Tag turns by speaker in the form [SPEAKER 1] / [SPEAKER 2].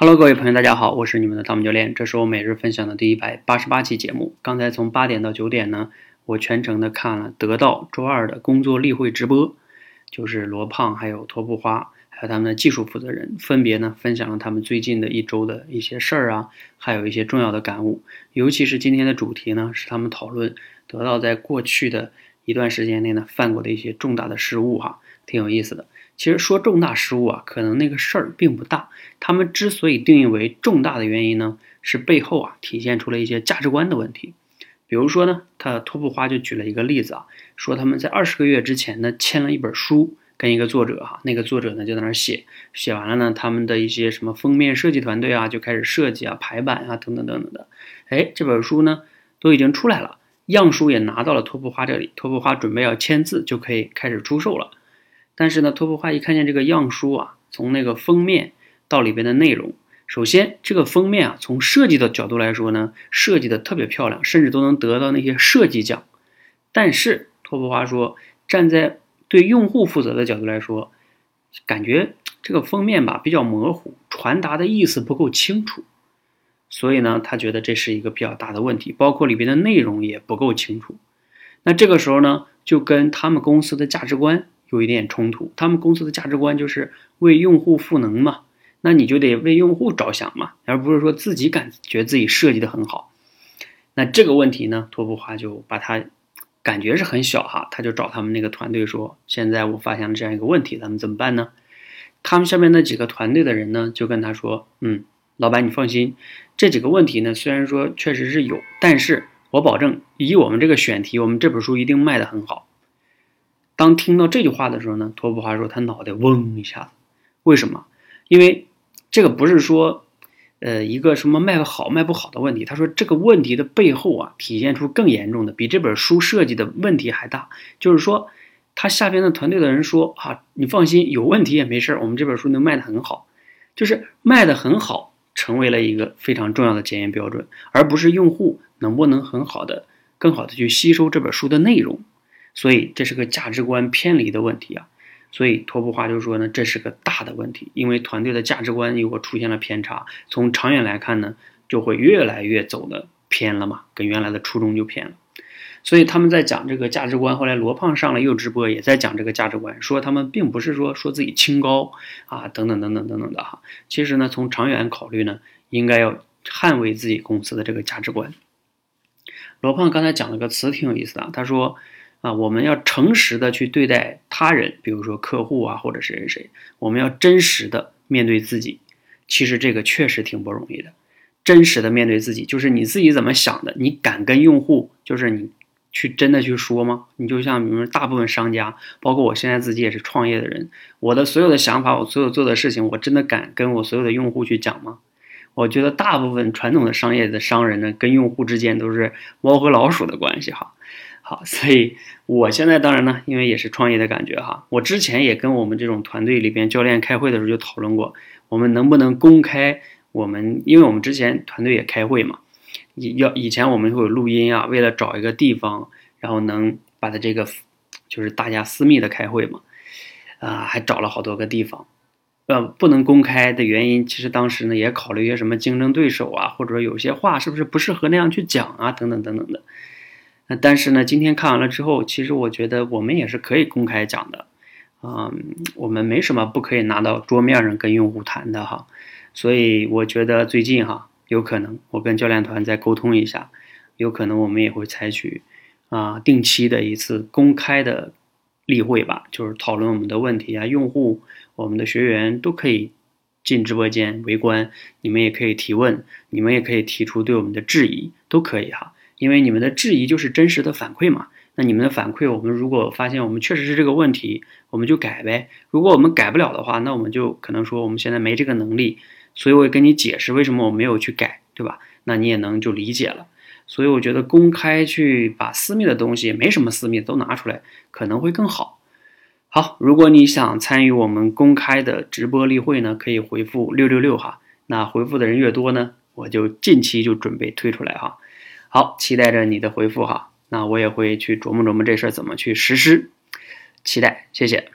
[SPEAKER 1] Hello，各位朋友，大家好，我是你们的汤姆教练，这是我每日分享的第一百八十八期节目。刚才从八点到九点呢，我全程的看了得到周二的工作例会直播，就是罗胖还有托布花，还有他们的技术负责人，分别呢分享了他们最近的一周的一些事儿啊，还有一些重要的感悟。尤其是今天的主题呢，是他们讨论得到在过去的一段时间内呢犯过的一些重大的失误，哈，挺有意思的。其实说重大失误啊，可能那个事儿并不大。他们之所以定义为重大的原因呢，是背后啊体现出了一些价值观的问题。比如说呢，他托布花就举了一个例子啊，说他们在二十个月之前呢签了一本书，跟一个作者哈，那个作者呢就在那儿写，写完了呢，他们的一些什么封面设计团队啊就开始设计啊、排版啊等等等等的。哎，这本书呢都已经出来了，样书也拿到了托布花这里，托布花准备要签字就可以开始出售了。但是呢，托普花一看见这个样书啊，从那个封面到里边的内容，首先这个封面啊，从设计的角度来说呢，设计的特别漂亮，甚至都能得到那些设计奖。但是托普花说，站在对用户负责的角度来说，感觉这个封面吧比较模糊，传达的意思不够清楚。所以呢，他觉得这是一个比较大的问题，包括里边的内容也不够清楚。那这个时候呢，就跟他们公司的价值观。有一点冲突，他们公司的价值观就是为用户赋能嘛，那你就得为用户着想嘛，而不是说自己感觉自己设计的很好。那这个问题呢，托布华就把他感觉是很小哈，他就找他们那个团队说，现在我发现了这样一个问题，咱们怎么办呢？他们下面那几个团队的人呢，就跟他说，嗯，老板你放心，这几个问题呢，虽然说确实是有，但是我保证，以我们这个选题，我们这本书一定卖的很好。当听到这句话的时候呢，托普华说他脑袋嗡一下子，为什么？因为这个不是说，呃，一个什么卖不好卖不好的问题。他说这个问题的背后啊，体现出更严重的，比这本书设计的问题还大。就是说，他下边的团队的人说啊，你放心，有问题也没事儿，我们这本书能卖得很好，就是卖得很好，成为了一个非常重要的检验标准，而不是用户能不能很好的、更好的去吸收这本书的内容。所以这是个价值观偏离的问题啊，所以托布华就说呢，这是个大的问题，因为团队的价值观如果出现了偏差，从长远来看呢，就会越来越走的偏了嘛，跟原来的初衷就偏了。所以他们在讲这个价值观，后来罗胖上了又直播，也在讲这个价值观，说他们并不是说说自己清高啊，等等等等等等的哈。其实呢，从长远考虑呢，应该要捍卫自己公司的这个价值观。罗胖刚才讲了个词挺有意思的，他说。啊，我们要诚实的去对待他人，比如说客户啊，或者谁谁谁，我们要真实的面对自己。其实这个确实挺不容易的，真实的面对自己，就是你自己怎么想的，你敢跟用户，就是你去真的去说吗？你就像比如说大部分商家，包括我现在自己也是创业的人，我的所有的想法，我所有做的事情，我真的敢跟我所有的用户去讲吗？我觉得大部分传统的商业的商人呢，跟用户之间都是猫和老鼠的关系哈。好，所以我现在当然呢，因为也是创业的感觉哈。我之前也跟我们这种团队里边教练开会的时候就讨论过，我们能不能公开我们，因为我们之前团队也开会嘛，要以前我们会有录音啊，为了找一个地方，然后能把它这个就是大家私密的开会嘛，啊，还找了好多个地方，呃，不能公开的原因，其实当时呢也考虑一些什么竞争对手啊，或者说有些话是不是不适合那样去讲啊，等等等等的。那但是呢，今天看完了之后，其实我觉得我们也是可以公开讲的，嗯，我们没什么不可以拿到桌面上跟用户谈的哈，所以我觉得最近哈，有可能我跟教练团再沟通一下，有可能我们也会采取啊定期的一次公开的例会吧，就是讨论我们的问题啊，用户、我们的学员都可以进直播间围观，你们也可以提问，你们也可以提出对我们的质疑，都可以哈。因为你们的质疑就是真实的反馈嘛，那你们的反馈，我们如果发现我们确实是这个问题，我们就改呗。如果我们改不了的话，那我们就可能说我们现在没这个能力，所以我也跟你解释为什么我没有去改，对吧？那你也能就理解了。所以我觉得公开去把私密的东西，没什么私密都拿出来，可能会更好。好，如果你想参与我们公开的直播例会呢，可以回复六六六哈。那回复的人越多呢，我就近期就准备推出来哈。好，期待着你的回复哈，那我也会去琢磨琢磨这事儿怎么去实施，期待，谢谢。